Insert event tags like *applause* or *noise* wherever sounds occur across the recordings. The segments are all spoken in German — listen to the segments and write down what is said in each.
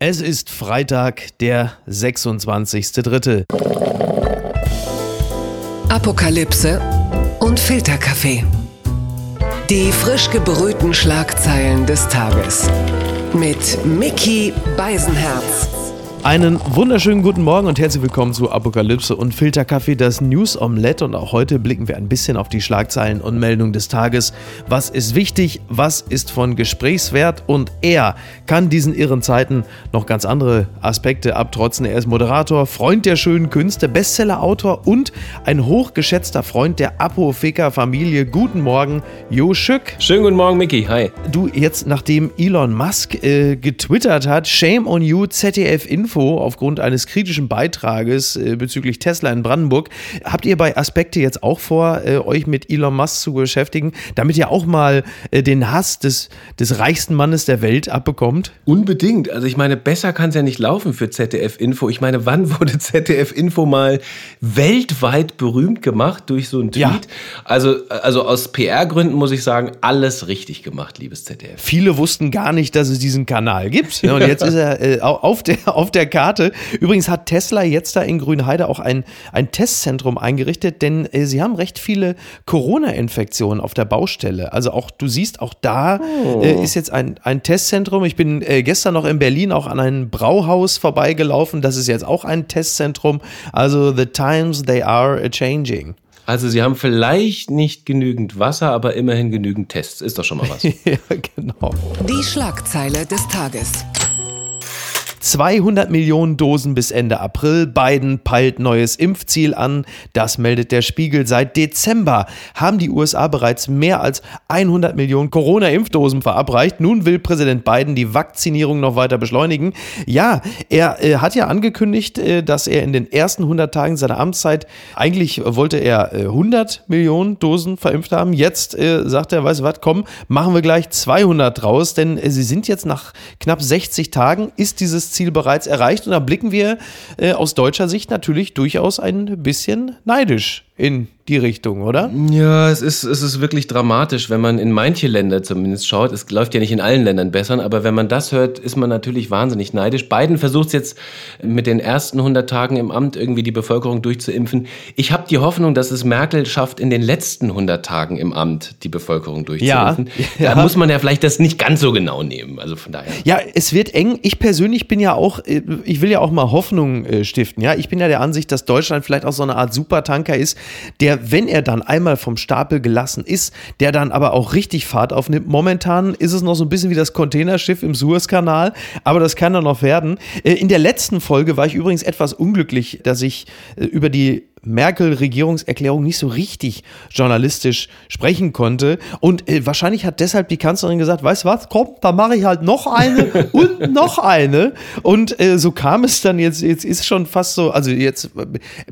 Es ist Freitag, der 26.3. Apokalypse und Filterkaffee. Die frisch gebrühten Schlagzeilen des Tages. Mit Mickey Beisenherz. Einen wunderschönen guten Morgen und herzlich willkommen zu Apokalypse und Filterkaffee, das News Omelette. Und auch heute blicken wir ein bisschen auf die Schlagzeilen und Meldungen des Tages. Was ist wichtig? Was ist von Gesprächswert? Und er kann diesen irren Zeiten noch ganz andere Aspekte abtrotzen. Er ist Moderator, Freund der schönen Künste, Bestsellerautor und ein hochgeschätzter Freund der Apotheker-Familie. Guten Morgen, Jo Schück. Schönen guten Morgen, Mickey. Hi. Du, jetzt nachdem Elon Musk äh, getwittert hat, Shame on you, ZDF Info Info aufgrund eines kritischen Beitrages äh, bezüglich Tesla in Brandenburg. Habt ihr bei Aspekte jetzt auch vor, äh, euch mit Elon Musk zu beschäftigen, damit ihr auch mal äh, den Hass des, des reichsten Mannes der Welt abbekommt? Unbedingt. Also ich meine, besser kann es ja nicht laufen für ZDF Info. Ich meine, wann *laughs* wurde ZDF Info mal weltweit berühmt gemacht durch so einen Tweet? Ja. Also, also aus PR-Gründen muss ich sagen, alles richtig gemacht, liebes ZDF. Viele wussten gar nicht, dass es diesen Kanal gibt. *laughs* Und jetzt ist er äh, auf, der, auf der Karte. Übrigens hat Tesla jetzt da in Grünheide auch ein, ein Testzentrum eingerichtet, denn äh, sie haben recht viele Corona-Infektionen auf der Baustelle. Also auch, du siehst, auch da oh. äh, ist jetzt ein, ein Testzentrum. Ich bin äh, gestern noch in Berlin auch an einem Brauhaus vorbeigelaufen. Das ist jetzt auch ein Testzentrum. Also the times they are changing. Also sie haben vielleicht nicht genügend Wasser, aber immerhin genügend Tests. Ist doch schon mal was. *laughs* ja, genau. Die Schlagzeile des Tages. 200 Millionen Dosen bis Ende April. Biden peilt neues Impfziel an. Das meldet der Spiegel. Seit Dezember haben die USA bereits mehr als 100 Millionen Corona-Impfdosen verabreicht. Nun will Präsident Biden die Vakzinierung noch weiter beschleunigen. Ja, er äh, hat ja angekündigt, äh, dass er in den ersten 100 Tagen seiner Amtszeit, eigentlich wollte er äh, 100 Millionen Dosen verimpft haben. Jetzt äh, sagt er, weißt du was, komm, machen wir gleich 200 draus, denn äh, sie sind jetzt nach knapp 60 Tagen, ist dieses Ziel bereits erreicht. Und da blicken wir äh, aus deutscher Sicht natürlich durchaus ein bisschen neidisch in die Richtung, oder? Ja, es ist, es ist wirklich dramatisch, wenn man in manche Länder zumindest schaut. Es läuft ja nicht in allen Ländern besser, aber wenn man das hört, ist man natürlich wahnsinnig neidisch. Biden versucht jetzt mit den ersten 100 Tagen im Amt irgendwie die Bevölkerung durchzuimpfen. Ich habe die Hoffnung, dass es Merkel schafft, in den letzten 100 Tagen im Amt die Bevölkerung durchzuimpfen. Ja, *laughs* da muss man ja vielleicht das nicht ganz so genau nehmen. Also von daher. Ja, es wird eng. Ich persönlich bin ja auch, äh, ich will ja auch mal Hoffnung äh, stiften. Ja, ich bin ja der Ansicht, dass Deutschland vielleicht auch so eine Art Supertanker ist, der, wenn er dann einmal vom Stapel gelassen ist, der dann aber auch richtig Fahrt aufnimmt. Momentan ist es noch so ein bisschen wie das Containerschiff im Suezkanal, aber das kann dann noch werden. Äh, in der letzten Folge war ich übrigens etwas unglücklich, dass ich äh, über die Merkel-Regierungserklärung nicht so richtig journalistisch sprechen konnte. Und äh, wahrscheinlich hat deshalb die Kanzlerin gesagt, weißt du was, komm, da mache ich halt noch eine *laughs* und noch eine. Und äh, so kam es dann jetzt, jetzt ist schon fast so, also jetzt,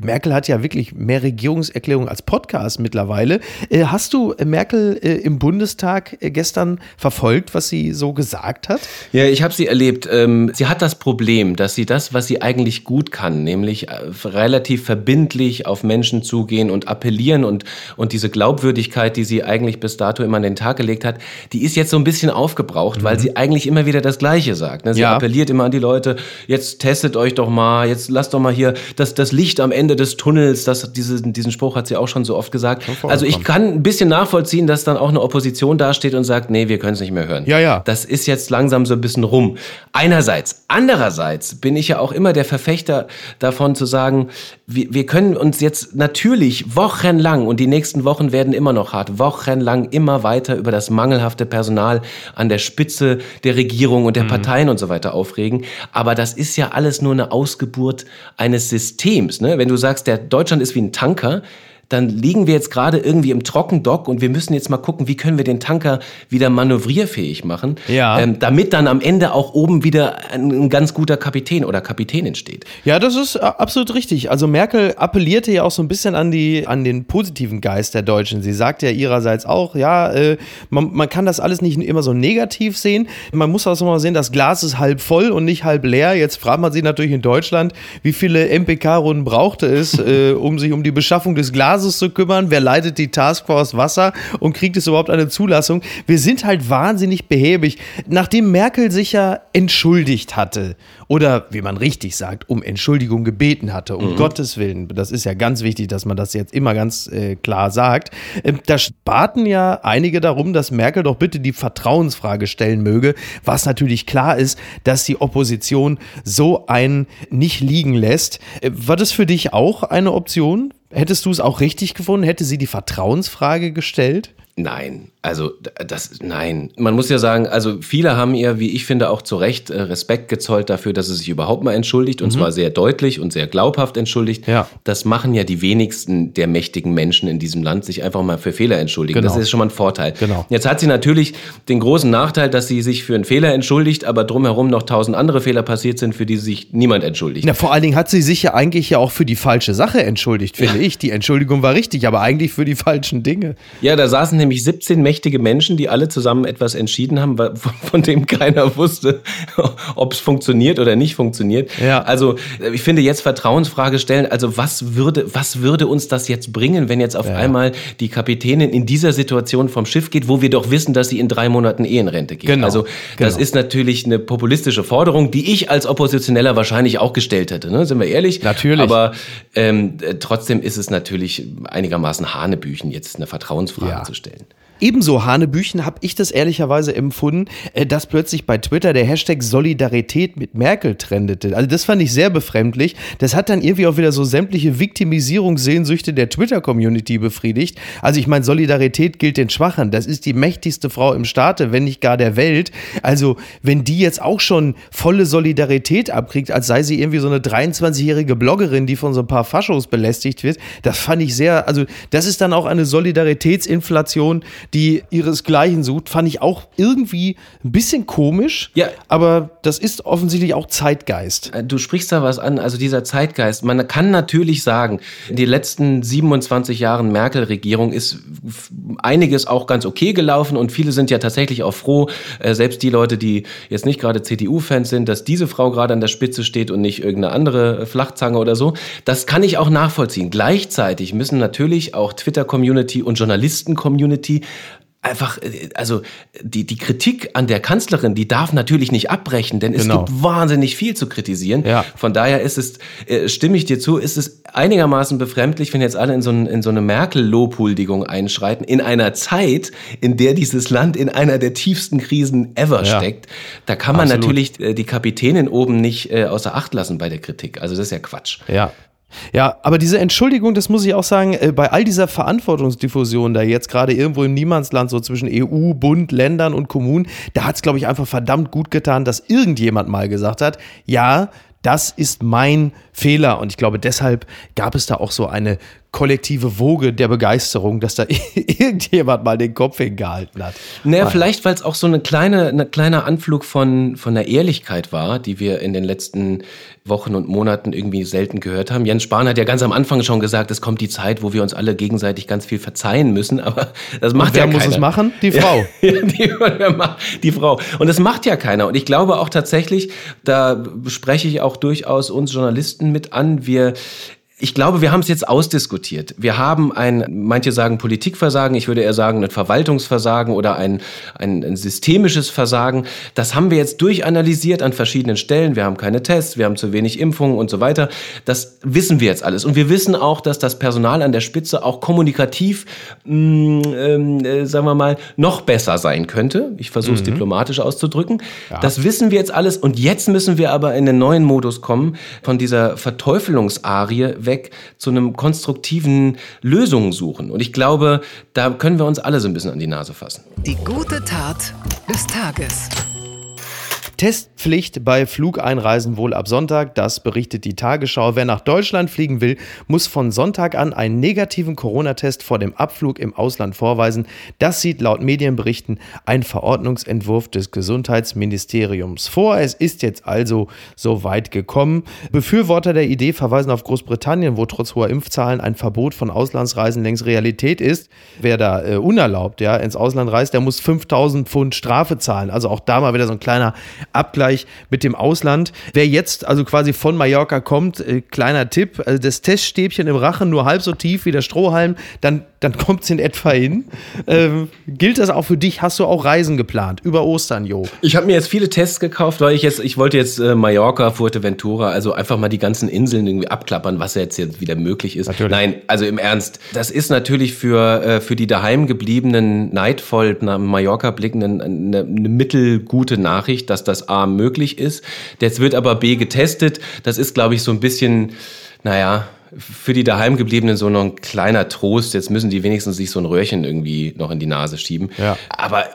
Merkel hat ja wirklich mehr Regierungserklärungen als Podcast mittlerweile. Äh, hast du Merkel äh, im Bundestag äh, gestern verfolgt, was sie so gesagt hat? Ja, ich habe sie erlebt. Ähm, sie hat das Problem, dass sie das, was sie eigentlich gut kann, nämlich äh, relativ verbindlich auf Menschen zugehen und appellieren und, und diese Glaubwürdigkeit, die sie eigentlich bis dato immer an den Tag gelegt hat, die ist jetzt so ein bisschen aufgebraucht, mhm. weil sie eigentlich immer wieder das Gleiche sagt. Ne? Sie ja. appelliert immer an die Leute, jetzt testet euch doch mal, jetzt lasst doch mal hier das, das Licht am Ende des Tunnels, das, diese, diesen Spruch hat sie auch schon so oft gesagt. Also ich kann ein bisschen nachvollziehen, dass dann auch eine Opposition dasteht und sagt, nee, wir können es nicht mehr hören. Ja, ja. Das ist jetzt langsam so ein bisschen rum. Einerseits. Andererseits bin ich ja auch immer der Verfechter davon zu sagen, wir, wir können uns jetzt natürlich wochenlang, und die nächsten Wochen werden immer noch hart, wochenlang immer weiter über das mangelhafte Personal an der Spitze der Regierung und der mhm. Parteien und so weiter aufregen. Aber das ist ja alles nur eine Ausgeburt eines Systems. Ne? Wenn du sagst, der Deutschland ist wie ein Tanker, dann liegen wir jetzt gerade irgendwie im Trockendock und wir müssen jetzt mal gucken, wie können wir den Tanker wieder manövrierfähig machen, ja. ähm, damit dann am Ende auch oben wieder ein, ein, ganz guter Kapitän oder Kapitänin steht. Ja, das ist äh, absolut richtig. Also Merkel appellierte ja auch so ein bisschen an, die, an den positiven Geist der Deutschen. Sie sagt ja ihrerseits auch, ja, äh, man, man kann das alles nicht immer so negativ sehen. Man muss auch mal sehen, das Glas ist halb voll und nicht halb leer. Jetzt fragt man sich natürlich in Deutschland, wie viele MPK-Runden brauchte es, *laughs* äh, um sich um die Beschaffung des Glases Kasus zu kümmern, wer leitet die Taskforce Wasser und kriegt es überhaupt eine Zulassung. Wir sind halt wahnsinnig behäbig. Nachdem Merkel sich ja entschuldigt hatte oder wie man richtig sagt, um Entschuldigung gebeten hatte, um mhm. Gottes Willen, das ist ja ganz wichtig, dass man das jetzt immer ganz äh, klar sagt, äh, da baten ja einige darum, dass Merkel doch bitte die Vertrauensfrage stellen möge, was natürlich klar ist, dass die Opposition so einen nicht liegen lässt. Äh, war das für dich auch eine Option? Hättest du es auch richtig gefunden? Hätte sie die Vertrauensfrage gestellt? Nein, also das, nein. Man muss ja sagen, also viele haben ihr, wie ich finde, auch zu Recht äh, Respekt gezollt dafür, dass sie sich überhaupt mal entschuldigt und mhm. zwar sehr deutlich und sehr glaubhaft entschuldigt. Ja. Das machen ja die wenigsten der mächtigen Menschen in diesem Land, sich einfach mal für Fehler entschuldigen. Genau. Das ist schon mal ein Vorteil. Genau. Jetzt hat sie natürlich den großen Nachteil, dass sie sich für einen Fehler entschuldigt, aber drumherum noch tausend andere Fehler passiert sind, für die sich niemand entschuldigt. Ja, vor allen Dingen hat sie sich ja eigentlich ja auch für die falsche Sache entschuldigt, finde ja. ich. Die Entschuldigung war richtig, aber eigentlich für die falschen Dinge. Ja, da saßen nämlich nämlich 17 mächtige Menschen, die alle zusammen etwas entschieden haben, von dem keiner wusste, *laughs* ob es funktioniert oder nicht funktioniert. Ja. Also ich finde jetzt Vertrauensfrage stellen, also was würde, was würde uns das jetzt bringen, wenn jetzt auf ja. einmal die Kapitänin in dieser Situation vom Schiff geht, wo wir doch wissen, dass sie in drei Monaten eh in Rente geht. Genau. Also das genau. ist natürlich eine populistische Forderung, die ich als Oppositioneller wahrscheinlich auch gestellt hätte, ne? sind wir ehrlich. Natürlich. Aber ähm, trotzdem ist es natürlich einigermaßen Hanebüchen, jetzt eine Vertrauensfrage ja. zu stellen. Ebenso Hanebüchen habe ich das ehrlicherweise empfunden, äh, dass plötzlich bei Twitter der Hashtag Solidarität mit Merkel trendete. Also das fand ich sehr befremdlich. Das hat dann irgendwie auch wieder so sämtliche Viktimisierungssehnsüchte der Twitter-Community befriedigt. Also ich meine, Solidarität gilt den Schwachen. Das ist die mächtigste Frau im Staate, wenn nicht gar der Welt. Also wenn die jetzt auch schon volle Solidarität abkriegt, als sei sie irgendwie so eine 23-jährige Bloggerin, die von so ein paar Faschos belästigt wird, das fand ich sehr, also das ist dann auch eine Solidaritätsinflation, die ihresgleichen sucht, fand ich auch irgendwie ein bisschen komisch. Ja. Aber das ist offensichtlich auch Zeitgeist. Äh, du sprichst da was an, also dieser Zeitgeist. Man kann natürlich sagen, in den letzten 27 Jahren Merkel-Regierung ist einiges auch ganz okay gelaufen und viele sind ja tatsächlich auch froh, äh, selbst die Leute, die jetzt nicht gerade CDU-Fans sind, dass diese Frau gerade an der Spitze steht und nicht irgendeine andere Flachzange oder so. Das kann ich auch nachvollziehen. Gleichzeitig müssen natürlich auch Twitter-Community und Journalisten-Community einfach, äh, also die, die Kritik an der Kanzlerin, die darf natürlich nicht abbrechen, denn es genau. gibt wahnsinnig viel zu kritisieren. Ja. Von daher ist es, äh, stimme ich dir zu, ist es einigermaßen befremdlich, wenn jetzt alle in so, ein, in so eine Merkel-Lobhuldigung einschreiten, in einer Zeit, in der dieses Land in einer der tiefsten Krisen ever ja. steckt. Da kann man Absolut. natürlich äh, die Kapitänin oben nicht außer Acht lassen bei der Kritik. Also das ist ja Quatsch. Ja, ja, aber diese Entschuldigung, das muss ich auch sagen, äh, bei all dieser Verantwortungsdiffusion da jetzt gerade irgendwo im Niemandsland, so zwischen EU, Bund, Ländern und Kommunen, da hat es, glaube ich, einfach verdammt gut getan, dass irgendjemand mal gesagt hat, ja, das ist mein Fehler. Und ich glaube, deshalb gab es da auch so eine kollektive Woge der Begeisterung, dass da *laughs* irgendjemand mal den Kopf hingehalten hat. Naja, vielleicht, weil es auch so eine kleine, ein kleiner Anflug von, von der Ehrlichkeit war, die wir in den letzten Wochen und Monaten irgendwie selten gehört haben. Jens Spahn hat ja ganz am Anfang schon gesagt, es kommt die Zeit, wo wir uns alle gegenseitig ganz viel verzeihen müssen, *laughs* aber das macht und wer ja keiner. muss es machen? Die *laughs* Frau. Die, die Frau. Und das macht ja keiner. Und ich glaube auch tatsächlich, da spreche ich auch durchaus uns Journalisten mit an, wir ich glaube, wir haben es jetzt ausdiskutiert. Wir haben ein, manche sagen Politikversagen, ich würde eher sagen ein Verwaltungsversagen oder ein, ein, ein, systemisches Versagen. Das haben wir jetzt durchanalysiert an verschiedenen Stellen. Wir haben keine Tests, wir haben zu wenig Impfungen und so weiter. Das wissen wir jetzt alles. Und wir wissen auch, dass das Personal an der Spitze auch kommunikativ, mh, mm, ähm, äh, sagen wir mal, noch besser sein könnte. Ich versuche es mhm. diplomatisch auszudrücken. Ja. Das wissen wir jetzt alles. Und jetzt müssen wir aber in den neuen Modus kommen von dieser Verteufelungsarie weg zu einem konstruktiven Lösungen suchen. Und ich glaube, da können wir uns alle so ein bisschen an die Nase fassen. Die gute Tat des Tages. Testpflicht bei Flugeinreisen wohl ab Sonntag, das berichtet die Tagesschau. Wer nach Deutschland fliegen will, muss von Sonntag an einen negativen Corona-Test vor dem Abflug im Ausland vorweisen. Das sieht laut Medienberichten ein Verordnungsentwurf des Gesundheitsministeriums vor. Es ist jetzt also so weit gekommen. Befürworter der Idee verweisen auf Großbritannien, wo trotz hoher Impfzahlen ein Verbot von Auslandsreisen längst Realität ist. Wer da äh, unerlaubt ja, ins Ausland reist, der muss 5000 Pfund Strafe zahlen. Also auch da mal wieder so ein kleiner Abgleich mit dem Ausland. Wer jetzt also quasi von Mallorca kommt, äh, kleiner Tipp, also das Teststäbchen im Rachen nur halb so tief wie der Strohhalm, dann, dann kommt es in etwa hin. Ähm, gilt das auch für dich? Hast du auch Reisen geplant über Ostern, Jo? Ich habe mir jetzt viele Tests gekauft, weil ich jetzt, ich wollte jetzt äh, Mallorca, Fuerteventura, also einfach mal die ganzen Inseln irgendwie abklappern, was jetzt, jetzt wieder möglich ist. Natürlich. Nein, also im Ernst, das ist natürlich für, äh, für die daheim gebliebenen, neidvoll nach Mallorca blickenden eine, eine mittelgute Nachricht, dass das A möglich ist. Jetzt wird aber B getestet. Das ist, glaube ich, so ein bisschen, naja, für die daheimgebliebenen so noch ein kleiner Trost. Jetzt müssen die wenigstens sich so ein Röhrchen irgendwie noch in die Nase schieben. Ja. Aber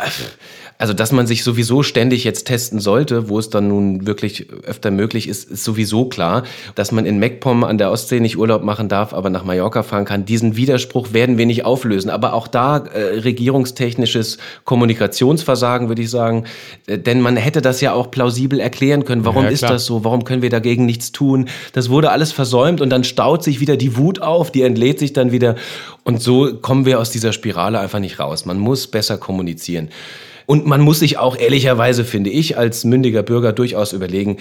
also, dass man sich sowieso ständig jetzt testen sollte, wo es dann nun wirklich öfter möglich ist, ist sowieso klar. Dass man in MacPom an der Ostsee nicht Urlaub machen darf, aber nach Mallorca fahren kann, diesen Widerspruch werden wir nicht auflösen. Aber auch da äh, regierungstechnisches Kommunikationsversagen, würde ich sagen. Äh, denn man hätte das ja auch plausibel erklären können. Warum ja, ist das so? Warum können wir dagegen nichts tun? Das wurde alles versäumt und dann staut sich wieder die Wut auf, die entlädt sich dann wieder. Und so kommen wir aus dieser Spirale einfach nicht raus. Man muss besser kommunizieren. Und man muss sich auch ehrlicherweise, finde ich, als mündiger Bürger durchaus überlegen,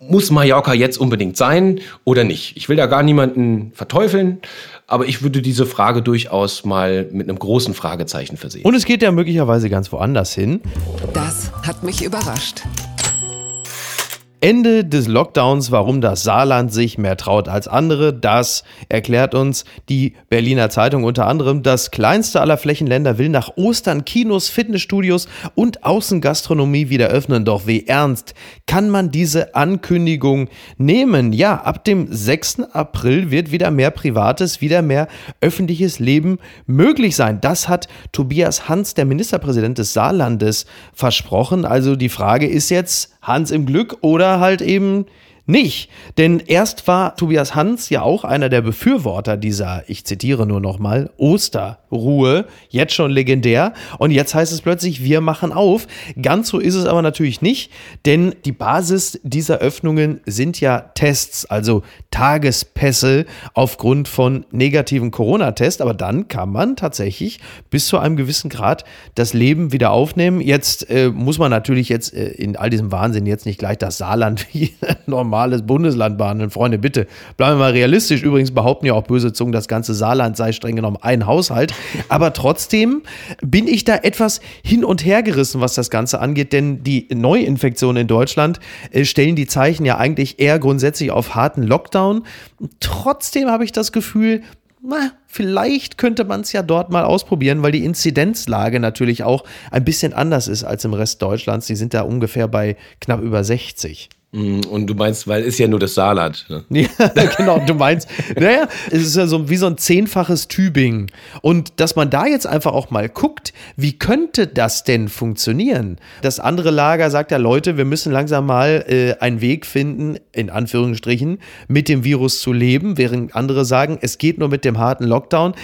muss Mallorca jetzt unbedingt sein oder nicht? Ich will da gar niemanden verteufeln, aber ich würde diese Frage durchaus mal mit einem großen Fragezeichen versehen. Und es geht ja möglicherweise ganz woanders hin. Das hat mich überrascht. Ende des Lockdowns, warum das Saarland sich mehr traut als andere, das erklärt uns die Berliner Zeitung unter anderem. Das kleinste aller Flächenländer will nach Ostern Kinos, Fitnessstudios und Außengastronomie wieder öffnen. Doch wie ernst kann man diese Ankündigung nehmen? Ja, ab dem 6. April wird wieder mehr privates, wieder mehr öffentliches Leben möglich sein. Das hat Tobias Hans, der Ministerpräsident des Saarlandes, versprochen. Also die Frage ist jetzt, Hans im Glück oder halt eben nicht. Denn erst war Tobias Hans ja auch einer der Befürworter dieser, ich zitiere nur nochmal, Osterruhe, jetzt schon legendär. Und jetzt heißt es plötzlich, wir machen auf. Ganz so ist es aber natürlich nicht, denn die Basis dieser Öffnungen sind ja Tests, also Tagespässe aufgrund von negativen Corona-Tests. Aber dann kann man tatsächlich bis zu einem gewissen Grad das Leben wieder aufnehmen. Jetzt äh, muss man natürlich jetzt äh, in all diesem Wahnsinn jetzt nicht gleich das Saarland *laughs* wie normal normales Bundesland behandeln. Freunde, bitte, bleiben wir mal realistisch. Übrigens behaupten ja auch böse Zungen, das ganze Saarland sei streng genommen ein Haushalt. *laughs* Aber trotzdem bin ich da etwas hin und her gerissen, was das Ganze angeht, denn die Neuinfektionen in Deutschland äh, stellen die Zeichen ja eigentlich eher grundsätzlich auf harten Lockdown. Trotzdem habe ich das Gefühl, na, vielleicht könnte man es ja dort mal ausprobieren, weil die Inzidenzlage natürlich auch ein bisschen anders ist als im Rest Deutschlands. Die sind da ungefähr bei knapp über 60. Mm, und du meinst, weil ist ja nur das Saarland. Ne? *laughs* Ja, genau. Du meinst, naja, es ist ja so wie so ein zehnfaches Tübingen. Und dass man da jetzt einfach auch mal guckt, wie könnte das denn funktionieren? Das andere Lager sagt ja, Leute, wir müssen langsam mal äh, einen Weg finden, in Anführungsstrichen, mit dem Virus zu leben, während andere sagen, es geht nur mit dem harten Lockdown.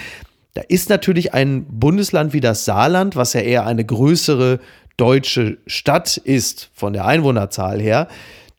Da ist natürlich ein Bundesland wie das Saarland, was ja eher eine größere deutsche Stadt ist, von der Einwohnerzahl her,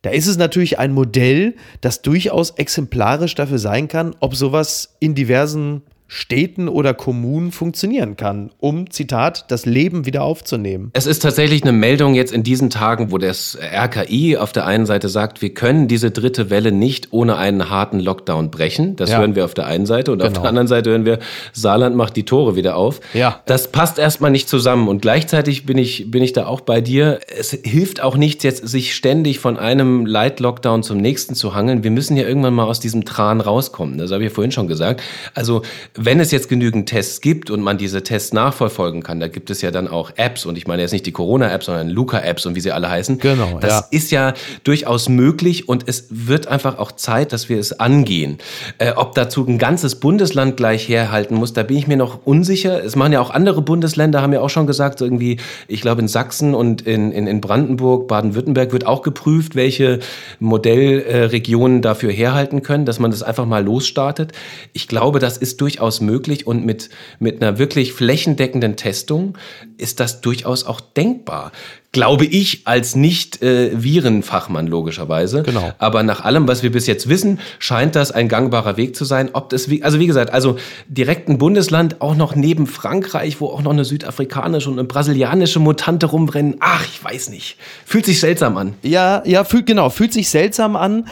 da ist es natürlich ein Modell, das durchaus exemplarisch dafür sein kann, ob sowas in diversen Städten oder Kommunen funktionieren kann, um, Zitat, das Leben wieder aufzunehmen. Es ist tatsächlich eine Meldung jetzt in diesen Tagen, wo das RKI auf der einen Seite sagt, wir können diese dritte Welle nicht ohne einen harten Lockdown brechen. Das ja. hören wir auf der einen Seite. Und genau. auf der anderen Seite hören wir, Saarland macht die Tore wieder auf. Ja. Das passt erstmal nicht zusammen. Und gleichzeitig bin ich, bin ich da auch bei dir. Es hilft auch nichts, jetzt sich ständig von einem Light-Lockdown zum nächsten zu hangeln. Wir müssen ja irgendwann mal aus diesem Tran rauskommen. Das habe ich ja vorhin schon gesagt. Also wenn es jetzt genügend Tests gibt und man diese Tests nachverfolgen kann, da gibt es ja dann auch Apps und ich meine jetzt nicht die Corona-Apps, sondern Luca-Apps und wie sie alle heißen. Genau. Das ja. ist ja durchaus möglich und es wird einfach auch Zeit, dass wir es angehen. Äh, ob dazu ein ganzes Bundesland gleich herhalten muss, da bin ich mir noch unsicher. Es machen ja auch andere Bundesländer, haben ja auch schon gesagt, irgendwie, ich glaube in Sachsen und in, in, in Brandenburg, Baden-Württemberg wird auch geprüft, welche Modellregionen dafür herhalten können, dass man das einfach mal losstartet. Ich glaube, das ist durchaus durchaus möglich und mit, mit einer wirklich flächendeckenden Testung ist das durchaus auch denkbar. Glaube ich, als nicht äh, Virenfachmann logischerweise. Genau. Aber nach allem, was wir bis jetzt wissen, scheint das ein gangbarer Weg zu sein. Ob das, wie, also wie gesagt, also direkt ein Bundesland, auch noch neben Frankreich, wo auch noch eine südafrikanische und eine brasilianische Mutante rumrennen. Ach, ich weiß nicht. Fühlt sich seltsam an. Ja, ja, fühlt, genau, fühlt sich seltsam an.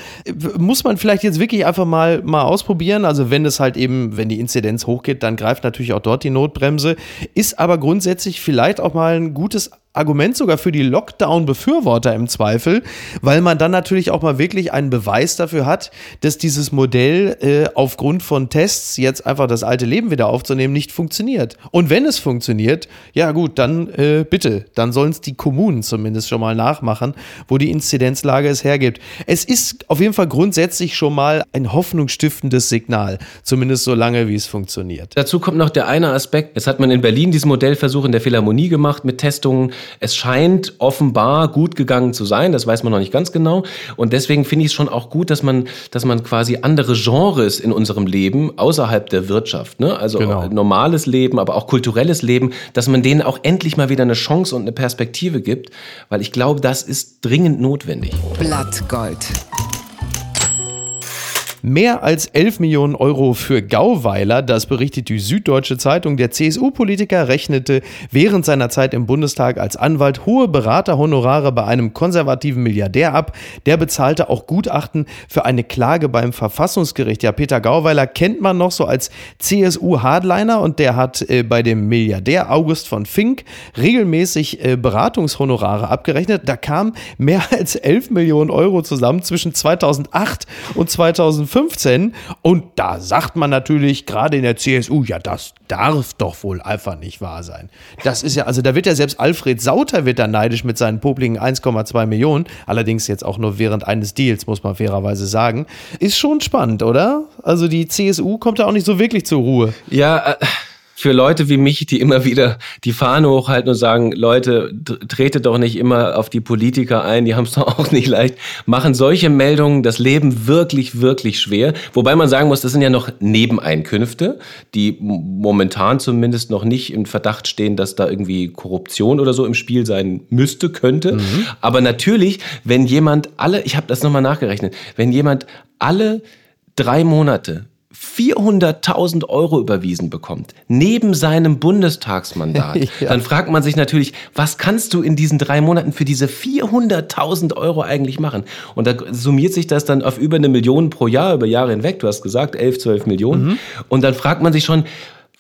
Muss man vielleicht jetzt wirklich einfach mal, mal ausprobieren. Also wenn es halt eben, wenn die Inzidenz hochgeht, dann greift natürlich auch dort die Notbremse. Ist aber grundsätzlich vielleicht auch mal ein gutes Argument sogar für die Lockdown-Befürworter im Zweifel, weil man dann natürlich auch mal wirklich einen Beweis dafür hat, dass dieses Modell äh, aufgrund von Tests jetzt einfach das alte Leben wieder aufzunehmen nicht funktioniert. Und wenn es funktioniert, ja gut, dann äh, bitte, dann sollen es die Kommunen zumindest schon mal nachmachen, wo die Inzidenzlage es hergibt. Es ist auf jeden Fall grundsätzlich schon mal ein hoffnungsstiftendes Signal, zumindest so lange, wie es funktioniert. Dazu kommt noch der eine Aspekt. Jetzt hat man in Berlin diesen Modellversuch in der Philharmonie gemacht mit Testungen. Es scheint offenbar gut gegangen zu sein, das weiß man noch nicht ganz genau. Und deswegen finde ich es schon auch gut, dass man, dass man quasi andere Genres in unserem Leben außerhalb der Wirtschaft, ne? also Genau. normales Leben, aber auch kulturelles Leben, dass man denen auch endlich mal wieder eine Chance und eine Perspektive gibt, weil ich glaube, das ist dringend notwendig. Blattgold. Mehr als 11 Millionen Euro für Gauweiler, das berichtet die Süddeutsche Zeitung. Der CSU-Politiker rechnete während seiner Zeit im Bundestag als Anwalt hohe Beraterhonorare bei einem konservativen Milliardär ab. Der bezahlte auch Gutachten für eine Klage beim Verfassungsgericht. Ja, Peter Gauweiler kennt man noch so als CSU-Hardliner und der hat äh, bei dem Milliardär August von Fink regelmäßig äh, Beratungshonorare abgerechnet. Da kamen mehr als 11 Millionen Euro zusammen zwischen 2008 und 2015. Und da sagt man natürlich gerade in der CSU, ja, das darf doch wohl einfach nicht wahr sein. Das ist ja, also da wird ja selbst Alfred Sauter wird da neidisch mit seinen popligen 1,2 Millionen. Allerdings jetzt auch nur während eines Deals, muss man fairerweise sagen. Ist schon spannend, oder? Also die CSU kommt da auch nicht so wirklich zur Ruhe. Ja, äh, für Leute wie mich, die immer wieder die Fahne hochhalten und sagen, Leute, t- tretet doch nicht immer auf die Politiker ein, die haben es *laughs* doch auch nicht leicht, machen solche Meldungen das Leben wirklich, wirklich schwer. Wobei man sagen muss, das sind ja noch Nebeneinkünfte, die momentan zumindest noch nicht im Verdacht stehen, dass da irgendwie Korruption oder so im Spiel sein müsste, könnte. Aber natürlich, wenn jemand alle, ich habe das nochmal nachgerechnet, wenn jemand alle drei Monate 400.000 Euro überwiesen bekommt, neben seinem Bundestagsmandat, *laughs* Ja. dann fragt man sich natürlich, was kannst du in diesen drei Monaten für diese 400.000 Euro eigentlich machen? Und da summiert sich das dann auf über eine Million pro Jahr, über Jahre hinweg. Du hast gesagt, 11, 12 Millionen. Und dann fragt man sich schon,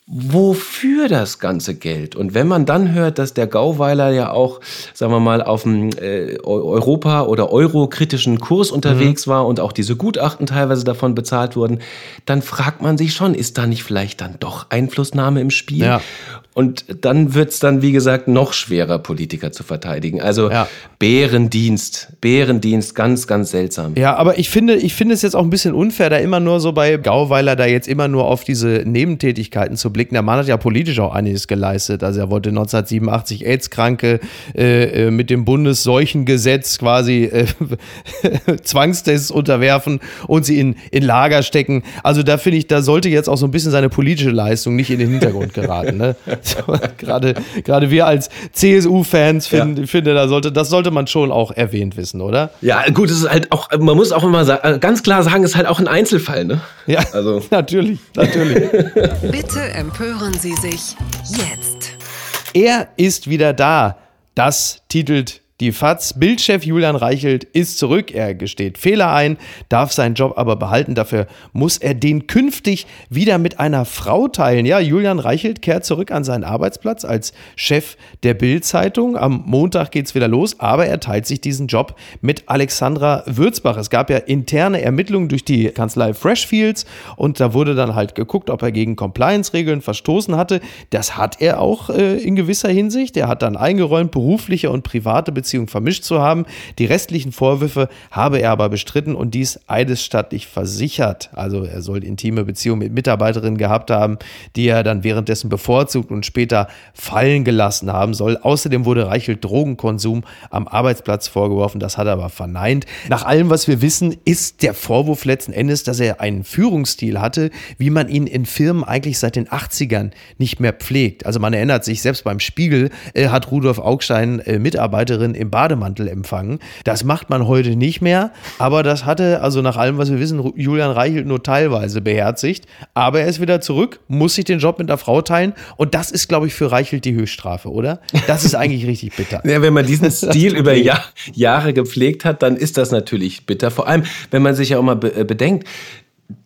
wofür das ganze Geld? Und wenn man dann hört, dass der Gauweiler ja auch, sagen wir mal, auf dem äh, Eu- Europa- oder Euro-kritischen Kurs unterwegs war und auch diese Gutachten teilweise davon bezahlt wurden, dann fragt man sich schon, ist da nicht vielleicht dann doch Einflussnahme im Spiel? Ja. Und dann wird's dann, wie gesagt, noch schwerer, Politiker zu verteidigen. Also Ja. Bärendienst, Bärendienst, ganz, ganz seltsam. Ja, aber ich finde, ich finde es jetzt auch ein bisschen unfair, da immer nur so bei Gauweiler da jetzt immer nur auf diese Nebentätigkeiten zu blicken. Der Mann hat ja politisch auch einiges geleistet. Also er wollte 1987 AIDS-Kranke äh, äh, mit dem Bundesseuchengesetz quasi äh, *laughs* Zwangstests unterwerfen und sie in, in Lager stecken. Also da finde ich, da sollte jetzt auch so ein bisschen seine politische Leistung nicht in den Hintergrund geraten. Ne? *laughs* So, *laughs* Gerade gerade wir als CSU-Fans finden, Ja. finde, da sollte, das sollte man schon auch erwähnt wissen, oder? Ja, gut, es ist halt auch, man muss auch immer äh, ganz klar sagen, es ist halt auch ein Einzelfall, ne? Ja, Also- *laughs* natürlich, natürlich. *laughs* Bitte empören Sie sich jetzt. er ist wieder da. Das titelt die FAZ. Bildchef Julian Reichelt ist zurück. Er gesteht Fehler ein, darf seinen Job aber behalten. Dafür muss er den künftig wieder mit einer Frau teilen. Ja, Julian Reichelt kehrt zurück an seinen Arbeitsplatz als Chef der Bild-Zeitung. Am Montag geht's wieder los, aber er teilt sich diesen Job mit Alexandra Würzbach. Es gab ja interne Ermittlungen durch die Kanzlei Freshfields und da wurde dann halt geguckt, ob er gegen Compliance-Regeln verstoßen hatte. Das hat er auch äh, in gewisser Hinsicht. Er hat dann eingeräumt, berufliche und private Beziehungen Beziehung vermischt zu haben. Die restlichen Vorwürfe habe er aber bestritten und dies eidesstattlich versichert. Also er soll intime Beziehungen mit Mitarbeiterinnen gehabt haben, die er dann währenddessen bevorzugt und später fallen gelassen haben soll. Außerdem wurde Reichelt Drogenkonsum am Arbeitsplatz vorgeworfen. Das hat er aber verneint. Nach allem, was wir wissen, ist der Vorwurf letzten Endes, dass er einen Führungsstil hatte, wie man ihn in Firmen eigentlich seit den 80ern nicht mehr pflegt. Also man erinnert sich, selbst beim Spiegel äh, hat Rudolf Augstein äh, Mitarbeiterin im Bademantel empfangen. Das macht man heute nicht mehr, aber das hatte, also nach allem, was wir wissen, Julian Reichelt nur teilweise beherzigt. Aber er ist wieder zurück, muss sich den Job mit der Frau teilen und das ist, glaube ich, für Reichelt die Höchststrafe, oder? Das ist eigentlich richtig bitter. *laughs* Ja, wenn man diesen *laughs* Stil über Jahr, Jahre gepflegt hat, dann ist das natürlich bitter. Vor allem, wenn man sich ja auch mal be äh, bedenkt,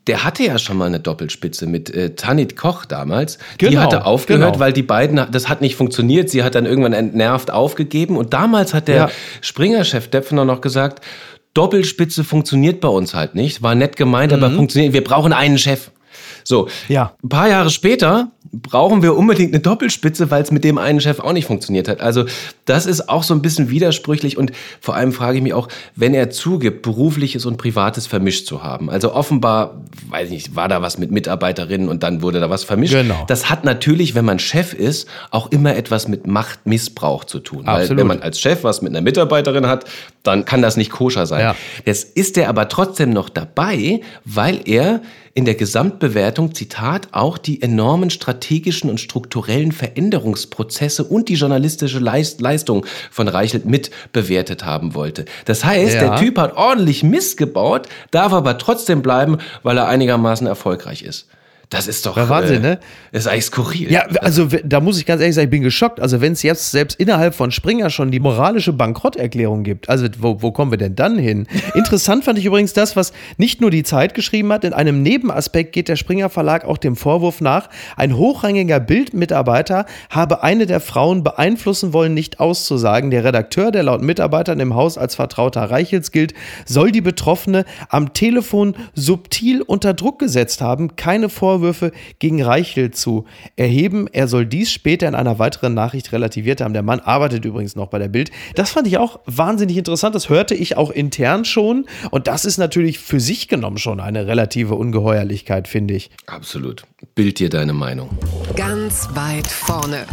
der hatte ja schon mal eine Doppelspitze mit äh, Tanit Koch damals. Genau, die hatte aufgehört, genau. weil die beiden, das hat nicht funktioniert. Sie hat dann irgendwann entnervt aufgegeben. Und damals hat der ja. Springer-Chef Depfner noch gesagt, Doppelspitze funktioniert bei uns halt nicht. War nett gemeint, mhm. aber funktioniert. Wir brauchen einen Chef. So, ja. ein paar Jahre später brauchen wir unbedingt eine Doppelspitze, weil es mit dem einen Chef auch nicht funktioniert hat. Also das ist auch so ein bisschen widersprüchlich und vor allem frage ich mich auch, wenn er zugibt, berufliches und privates vermischt zu haben. Also offenbar, weiß ich nicht, war da was mit Mitarbeiterinnen und dann wurde da was vermischt. Genau. Das hat natürlich, wenn man Chef ist, auch immer etwas mit Machtmissbrauch zu tun. Absolut. Weil wenn man als Chef was mit einer Mitarbeiterin hat, dann kann das nicht koscher sein. Ja. Jetzt ist er aber trotzdem noch dabei, weil er in der Gesamtbewertung, Zitat, auch die enormen strategischen und strukturellen Veränderungsprozesse und die journalistische Leistung von Reichelt mit bewertet haben wollte. Das heißt, ja. der Typ hat ordentlich Mist gebaut, darf aber trotzdem bleiben, weil er einigermaßen erfolgreich ist. Das ist doch Wahnsinn, äh, ne? Das ist eigentlich skurril. Ja, also da muss ich ganz ehrlich sagen, ich bin geschockt. Also wenn es jetzt selbst innerhalb von Springer schon die moralische Bankrotterklärung gibt, also wo, wo kommen wir denn dann hin? *laughs* Interessant fand ich übrigens das, was nicht nur die Zeit geschrieben hat. In einem Nebenaspekt geht der Springer Verlag auch dem Vorwurf nach, ein hochrangiger Bildmitarbeiter habe eine der Frauen beeinflussen wollen, nicht auszusagen. Der Redakteur, der laut Mitarbeitern im Haus als Vertrauter Reichels gilt, soll die Betroffene am Telefon subtil unter Druck gesetzt haben. Keine Vorwürfe Vorwürfe gegen Reichel zu erheben. Er soll dies später in einer weiteren Nachricht relativiert haben. Der Mann arbeitet übrigens noch bei der Bild. Das fand ich auch wahnsinnig interessant. Das hörte ich auch intern schon. Und das ist natürlich für sich genommen schon eine relative Ungeheuerlichkeit, finde ich. Absolut. Bild dir deine Meinung. Ganz weit vorne.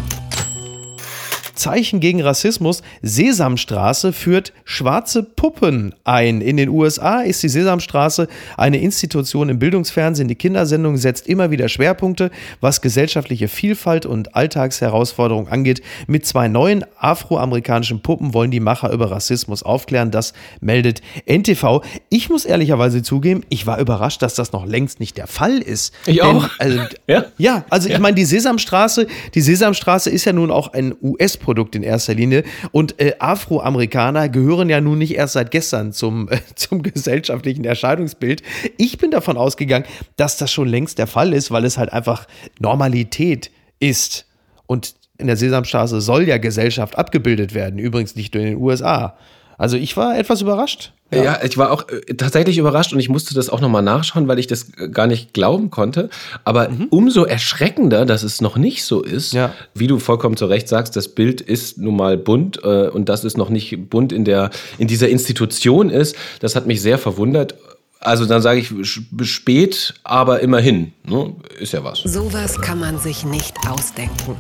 Zeichen gegen Rassismus. Sesamstraße führt schwarze Puppen ein. In den USA ist die Sesamstraße eine Institution im Bildungsfernsehen. Die Kindersendung setzt immer wieder Schwerpunkte, was gesellschaftliche Vielfalt und Alltagsherausforderungen angeht. Mit zwei neuen afroamerikanischen Puppen wollen die Macher über Rassismus aufklären. Das meldet NTV. Ich muss ehrlicherweise zugeben, ich war überrascht, dass das noch längst nicht der Fall ist. Ich Denn, auch. Also, ja? ja, also ja. ich meine, die Sesamstraße, die Sesamstraße ist ja nun auch ein US- Produkt in erster Linie. Und äh, Afroamerikaner gehören ja nun nicht erst seit gestern zum, äh, *laughs* zum gesellschaftlichen Erscheinungsbild. Ich bin davon ausgegangen, dass das schon längst der Fall ist, weil es halt einfach Normalität ist. Und in der Sesamstraße soll ja Gesellschaft abgebildet werden, übrigens nicht nur in den USA. Also ich war etwas überrascht. Ja. ja, ich war auch äh, tatsächlich überrascht und ich musste das auch nochmal nachschauen, weil ich das äh, gar nicht glauben konnte. Aber mhm. umso erschreckender, dass es noch nicht so ist, ja. wie du vollkommen zu Recht sagst, das Bild ist nun mal bunt äh, und dass es noch nicht bunt in, der, in dieser Institution ist, das hat mich sehr verwundert. Also dann sage ich spät, aber immerhin. Ne? Ist ja was. Sowas kann man sich nicht ausdenken.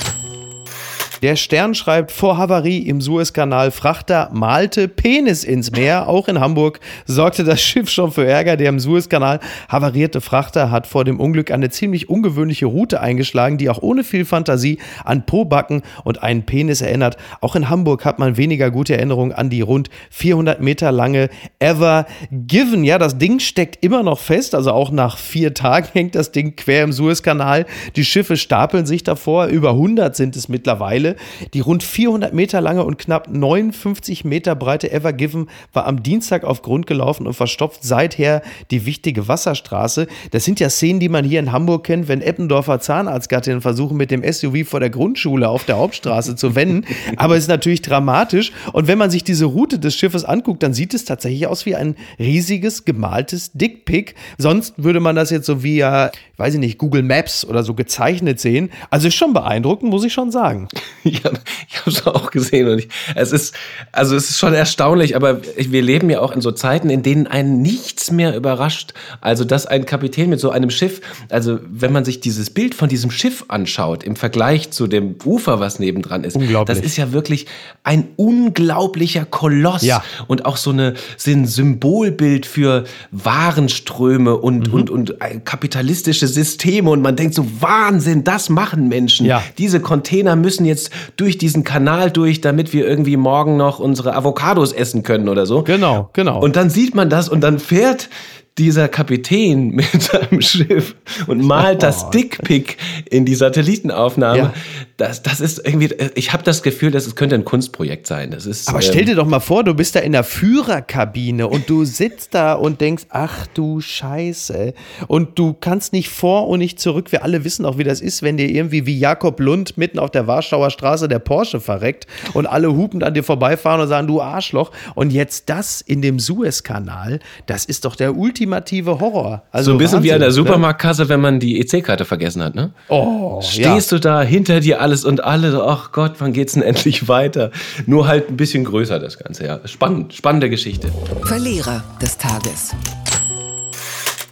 Der Stern schreibt, vor Havarie im Suezkanal Frachter malte Penis ins Meer. Auch in Hamburg sorgte das Schiff schon für Ärger. Der im Suezkanal havarierte Frachter hat vor dem Unglück eine ziemlich ungewöhnliche Route eingeschlagen, die auch ohne viel Fantasie an Pobacken und einen Penis erinnert. Auch in Hamburg hat man weniger gute Erinnerungen an die rund 400 Meter lange Ever Given. Ja, das Ding steckt immer noch fest. Also auch nach vier Tagen hängt das Ding quer im Suezkanal. Die Schiffe stapeln sich davor. Über 100 sind es mittlerweile. Stelle. Die rund 400 Meter lange und knapp 59 Meter breite Ever Given war am Dienstag auf Grund gelaufen und verstopft seither die wichtige Wasserstraße. Das sind ja Szenen, die man hier in Hamburg kennt, wenn Eppendorfer Zahnarztgattinnen versuchen, mit dem SUV vor der Grundschule auf der Hauptstraße zu wenden. Aber es ist natürlich dramatisch. Und wenn man sich diese Route des Schiffes anguckt, dann sieht es tatsächlich aus wie ein riesiges, gemaltes Dickpick. Sonst würde man das jetzt so wie, weiß ich nicht, Google Maps oder so gezeichnet sehen. Also ist schon beeindruckend, muss ich schon sagen. *laughs* Ich habe es auch gesehen und ich, es ist, also es ist schon erstaunlich, aber wir leben ja auch in so Zeiten, in denen einen nichts mehr überrascht. Also, dass ein Kapitän mit so einem Schiff, also wenn man sich dieses Bild von diesem Schiff anschaut, im Vergleich zu dem Ufer, was nebendran ist, das ist ja wirklich ein unglaublicher Koloss Ja. und auch so eine, so ein Symbolbild für Warenströme und, Mhm. und, und äh, kapitalistische Systeme und man denkt so, Wahnsinn, das machen Menschen. Ja. Diese Container müssen jetzt durch diesen Kanal durch, damit wir irgendwie morgen noch unsere Avocados essen können oder so. Genau, genau. Und dann sieht man das und dann fährt dieser Kapitän *laughs* mit seinem Schiff und malt das Dickpick in die Satellitenaufnahme. Ja. Das, das ist irgendwie, ich habe das Gefühl, dass es könnte ein Kunstprojekt sein. Das ist, Aber ähm, stell dir doch mal vor, du bist da in der Führerkabine und du sitzt da und denkst, ach du Scheiße. Und du kannst nicht vor und nicht zurück. Wir alle wissen auch, wie das ist, wenn dir irgendwie wie Jakob Lund mitten auf der Warschauer Straße der Porsche verreckt und alle hupend an dir vorbeifahren und sagen, du Arschloch. Und jetzt das in dem Suezkanal, das ist doch der ultimative Horror. Also So ein bisschen wie an der Wahnsinn, ne? Supermarktkasse, wenn man die EC-Karte vergessen hat, ne? Oh, Stehst du da, hinter dir alles und alle, so, ach Gott, wann geht's denn *laughs* endlich weiter? Nur halt ein bisschen größer das Ganze, ja. Spannend, spannende Geschichte. Verlierer des Tages.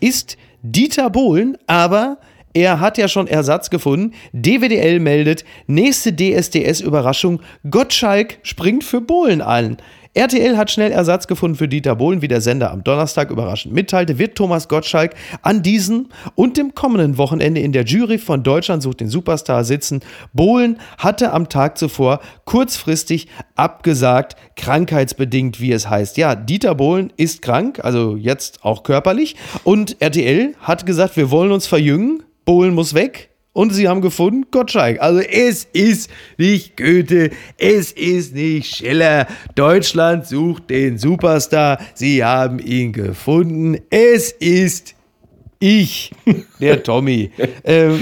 ist Dieter Bohlen, aber er hat ja schon Ersatz gefunden. DWDL meldet, nächste DSDS-Überraschung, Gottschalk springt für Bohlen an. RTL hat schnell Ersatz gefunden für Dieter Bohlen, wie der Sender am Donnerstag überraschend mitteilte, wird Thomas Gottschalk an diesem und dem kommenden Wochenende in der Jury von Deutschland sucht den Superstar sitzen. Bohlen hatte am Tag zuvor kurzfristig abgesagt, krankheitsbedingt, wie es heißt. Ja, Dieter Bohlen ist krank, also jetzt auch körperlich. Und RTL hat gesagt, wir wollen uns verjüngen, Bohlen muss weg. Und sie haben gefunden, Gottschalk. Also es ist nicht Goethe, es ist nicht Schiller. Deutschland sucht den Superstar. Sie haben ihn gefunden. Es ist ich, der *laughs* Tommy. ähm,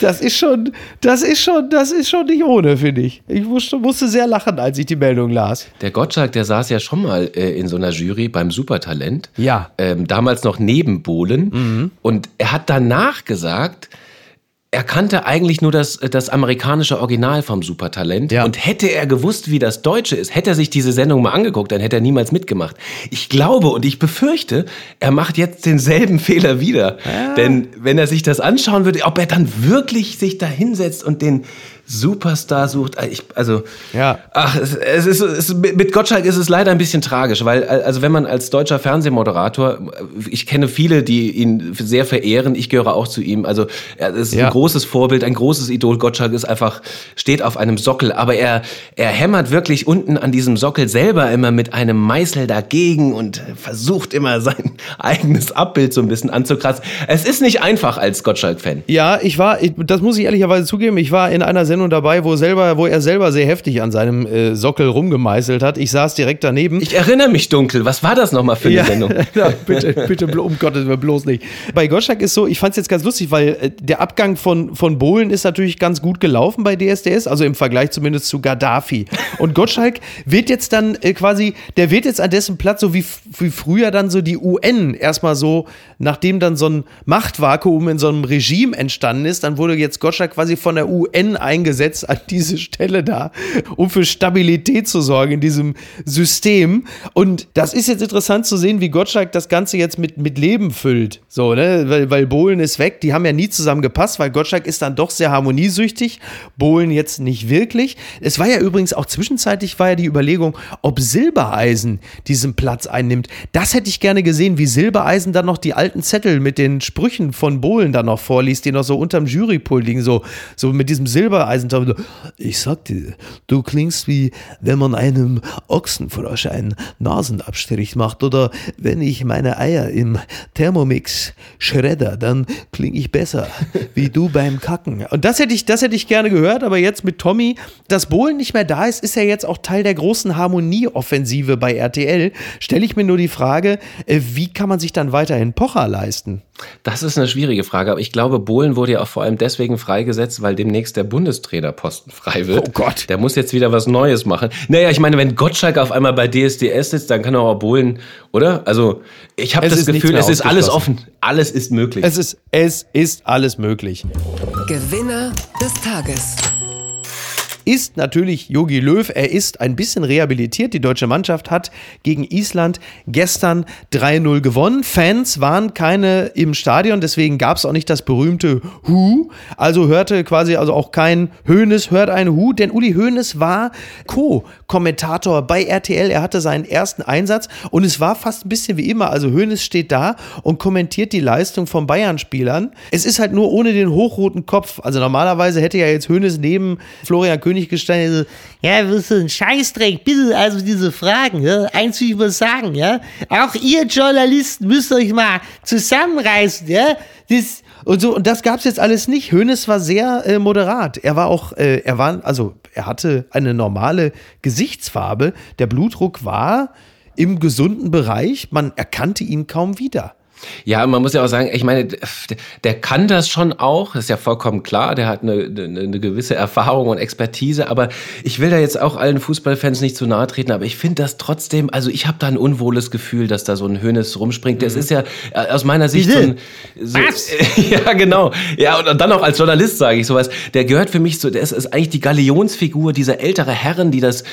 das, ist schon, das ist schon, das ist schon nicht ohne, finde ich. Ich musste, musste sehr lachen, als ich die Meldung las. Der Gottschalk, der saß ja schon mal äh, in so einer Jury beim Supertalent. Ja. Ähm, damals noch neben Bohlen. Und er hat danach gesagt, er kannte eigentlich nur das, das amerikanische Original vom Supertalent. Ja. Und hätte er gewusst, wie das Deutsche ist, hätte er sich diese Sendung mal angeguckt, dann hätte er niemals mitgemacht. Ich glaube und ich befürchte, er macht jetzt denselben *laughs* Fehler wieder. Denn wenn er sich das anschauen würde, ob er dann wirklich sich da hinsetzt und den Superstar sucht, ich, also, Ja. ach, es, es ist, es, mit Gottschalk ist es leider ein bisschen tragisch, weil, also wenn man als deutscher Fernsehmoderator, ich kenne viele, die ihn sehr verehren, ich gehöre auch zu ihm, also er ist Ja. ein großes Vorbild, ein großes Idol. Gottschalk ist einfach, steht auf einem Sockel, aber er, er hämmert wirklich unten an diesem Sockel selber immer mit einem Meißel dagegen und versucht immer sein *laughs* eigenes Abbild so ein bisschen anzukratzen. Es ist nicht einfach als Gottschalk-Fan. Ja, ich war, das muss ich ehrlicherweise zugeben, ich war in einer Sendung dabei, wo, selber, wo er selber sehr heftig an seinem äh, Sockel rumgemeißelt hat. Ich saß direkt daneben. Ich erinnere mich dunkel. Was war das nochmal für eine Sendung? *laughs* ja, bitte, bitte, um Gottes Willen, bloß nicht. Bei Gottschalk ist so, ich fand es jetzt ganz lustig, weil äh, der Abgang von, von Bohlen ist natürlich ganz gut gelaufen bei DSDS, also im Vergleich zumindest zu Gaddafi. Und Gottschalk wird jetzt dann äh, quasi, der wird jetzt an dessen Platz, so wie, wie früher dann so die UN erstmal so, nachdem dann so ein Machtvakuum in so einem Regime entstanden ist, dann wurde jetzt Gottschalk quasi von der UN eingesetzt an diese Stelle da, um für Stabilität zu sorgen in diesem System. Und das ist jetzt interessant zu sehen, wie Gottschalk das Ganze jetzt mit, mit Leben füllt. So, ne? Weil, weil Bohlen ist weg, die haben ja nie zusammen gepasst, weil Gottschalk ist dann doch sehr harmoniesüchtig, Bohlen jetzt nicht wirklich. Es war ja übrigens auch zwischenzeitlich war ja die Überlegung, ob Silbereisen diesen Platz einnimmt. Das hätte ich gerne gesehen, wie Silbereisen dann noch die alten Zettel mit den Sprüchen von Bohlen dann noch vorliest, die noch so unterm Jurypult liegen, so, so mit diesem Silbereisen. So, Ich sag dir, du klingst wie, wenn man einem Ochsenfrosch einen Nasenabstrich macht oder wenn ich meine Eier im Thermomix schredder, dann klinge ich besser, *laughs* wie du beim Kacken. Und das hätte ich, das hätte ich gerne gehört, aber jetzt mit Tommy, dass Bohlen nicht mehr da ist, ist ja jetzt auch Teil der großen Harmonieoffensive bei RTL. Stelle ich mir nur die Frage, äh, wie kann man sich dann weiterhin Pocher leisten? Das ist eine schwierige Frage, aber ich glaube, Bohlen wurde ja auch vor allem deswegen freigesetzt, weil demnächst der Bundestrainerposten frei wird. Oh Gott. Der muss jetzt wieder was Neues machen. Naja, ich meine, wenn Gottschalk auf einmal bei DSDS sitzt, dann kann auch Bohlen, oder? Also, ich habe das Gefühl, es ist alles offen. Alles ist möglich. Es ist, es ist alles möglich. Gewinner des Tages. Ist natürlich Jogi Löw. Er ist ein bisschen rehabilitiert. Die deutsche Mannschaft hat gegen Island gestern 3-0 gewonnen. Fans waren keine im Stadion, deswegen gab es auch nicht das berühmte Hu. Also hörte quasi also auch kein Hoeneß hört ein Hu, denn Uli Hoeneß war Co-Kommentator bei RTL. Er hatte seinen ersten Einsatz und es war fast ein bisschen wie immer. Also Hoeneß steht da und kommentiert die Leistung von Bayern-Spielern. Es ist halt nur ohne den hochroten Kopf. Also normalerweise hätte ja jetzt Hoeneß neben Florian König gestanden, so, ja, das ist ein Scheißdreck, bitte, also diese Fragen, ja, eins will ich mal sagen, ja, auch ihr Journalisten müsst euch mal zusammenreißen, ja, das, und so, und das gab's jetzt alles nicht. Hoeneß war sehr äh, moderat. Er war auch, äh, er war, also, er hatte eine normale Gesichtsfarbe. Der Blutdruck war im gesunden Bereich. Man erkannte ihn kaum wieder. Ja, man muss ja auch sagen, ich meine, der, kann das schon auch, ist ja vollkommen klar, der hat eine, eine, eine gewisse Erfahrung und Expertise, aber ich will da jetzt auch allen Fußballfans nicht zu nahe treten, aber ich finde das trotzdem, also ich habe da ein unwohles Gefühl, dass da so ein Hönes rumspringt. Das ist ja äh, aus meiner Sicht so ein... So, Was? *laughs* ja, genau. Ja, und dann auch als Journalist sage ich sowas. Der gehört für mich so, der ist, ist eigentlich die Galionsfigur dieser ältere Herren, die das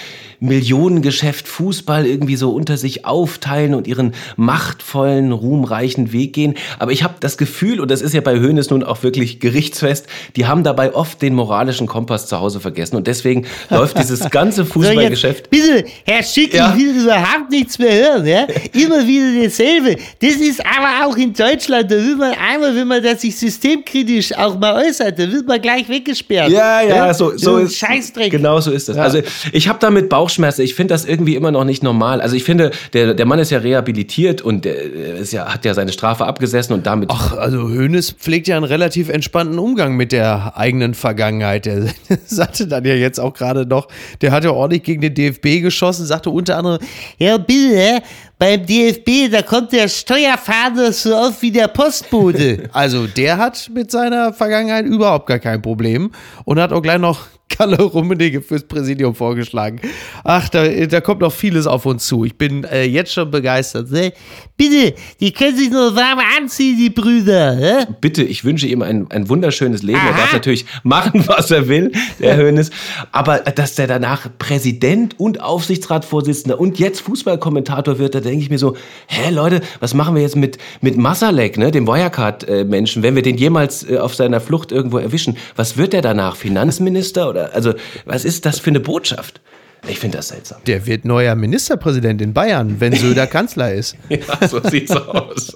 Millionengeschäft Fußball irgendwie so unter sich aufteilen und ihren machtvollen, ruhmreichen Weg gehen. Aber ich habe das Gefühl, und das ist ja bei Hoeneß nun auch wirklich gerichtsfest, die haben dabei oft den moralischen Kompass zu Hause vergessen. Und deswegen *laughs* läuft dieses ganze Fußballgeschäft. bitte, Herr Schick, Ja. ich will überhaupt nichts mehr hören, ja? Immer wieder dasselbe. Das ist aber auch in Deutschland, da will man einmal, wenn man das sich systemkritisch auch mal äußert, da wird man gleich weggesperrt. Ja, ja, so, so ein ist Scheißdreck. Genau so ist das. Also ich habe damit Bauchschmerzen. Ich finde das irgendwie immer noch nicht normal. Also ich finde, der, der Mann ist ja rehabilitiert und der ist ja, hat ja seine Strafe abgesessen und damit. Ach, also Hoeneß pflegt ja einen relativ entspannten Umgang mit der eigenen Vergangenheit. Der *laughs* sagte dann ja jetzt auch gerade noch, der hat ja ordentlich gegen den DFB geschossen, sagte unter anderem, ja bitte, hä, beim DFB, da kommt der Steuerfahnder so oft wie der Postbote. *laughs* also der hat mit seiner Vergangenheit überhaupt gar kein Problem und hat auch gleich noch Kalle Rummenigge fürs Präsidium vorgeschlagen. Ach, da, da kommt noch vieles auf uns zu. Ich bin äh, jetzt schon begeistert. Ne? Bitte, die können sich nur warm anziehen, die Brüder. Ne? Bitte, ich wünsche ihm ein, ein wunderschönes Leben. Er Aha. darf natürlich machen, was er will, der Hönes. Aber dass der danach Präsident und Aufsichtsratsvorsitzender und jetzt Fußballkommentator wird, da denke ich mir so, hä Leute, was machen wir jetzt mit, mit Masalek, ne, dem Wirecard-Menschen, wenn wir den jemals äh, auf seiner Flucht irgendwo erwischen? Was wird der danach? Finanzminister? Oder also, was ist das für eine Botschaft? Ich finde das seltsam. Der wird neuer Ministerpräsident in Bayern, wenn Söder Kanzler ist. *laughs* Ja, so sieht's aus.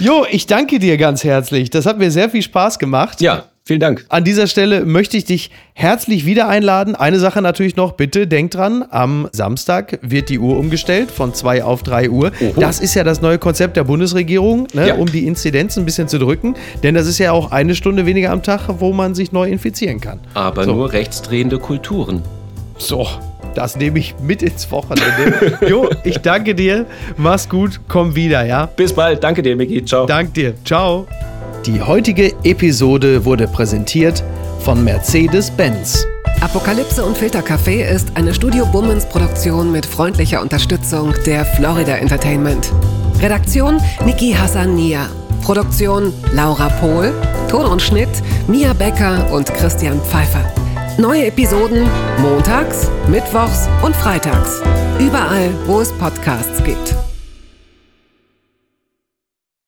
Jo, ich danke dir ganz herzlich. Das hat mir sehr viel Spaß gemacht. Ja, vielen Dank. An dieser Stelle möchte ich dich herzlich wieder einladen. Eine Sache natürlich noch, bitte denk dran, am Samstag wird die Uhr umgestellt von 2 auf 3 Uhr. Das ist ja das neue Konzept der Bundesregierung, ne, Ja. um die Inzidenz ein bisschen zu drücken. Denn das ist ja auch eine Stunde weniger am Tag, wo man sich neu infizieren kann. Aber So. nur rechtsdrehende Kulturen. So, das nehme ich mit ins Wochenende. jo, ich danke dir. Mach's gut, komm wieder, ja? Bis bald. Danke dir, Miki. Ciao. Dank dir. Ciao. Die heutige Episode wurde präsentiert von Mercedes-Benz. Apokalypse und Filtercafé ist eine Studio Bummens Produktion mit freundlicher Unterstützung der Florida Entertainment. Redaktion Niki Hassania. Produktion Laura Pohl. Ton und Schnitt Mia Becker und Christian Pfeiffer. Neue Episoden montags, mittwochs und freitags. Überall, wo es Podcasts gibt.